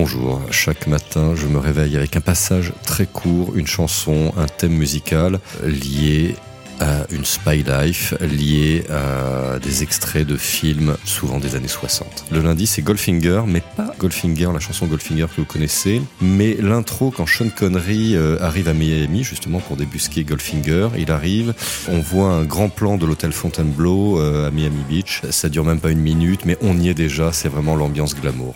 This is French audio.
Bonjour, chaque matin je me réveille avec un passage très court, une chanson, un thème musical lié à une spy life liée à des extraits de films, souvent des années 60. Le lundi, c'est Goldfinger, mais pas Goldfinger, la chanson Goldfinger que vous connaissez, mais l'intro quand Sean Connery euh, arrive à Miami, justement pour débusquer Goldfinger. Il arrive, on voit un grand plan de l'hôtel Fontainebleau euh, à Miami Beach. Ça dure même pas une minute, mais on y est déjà, c'est vraiment l'ambiance glamour.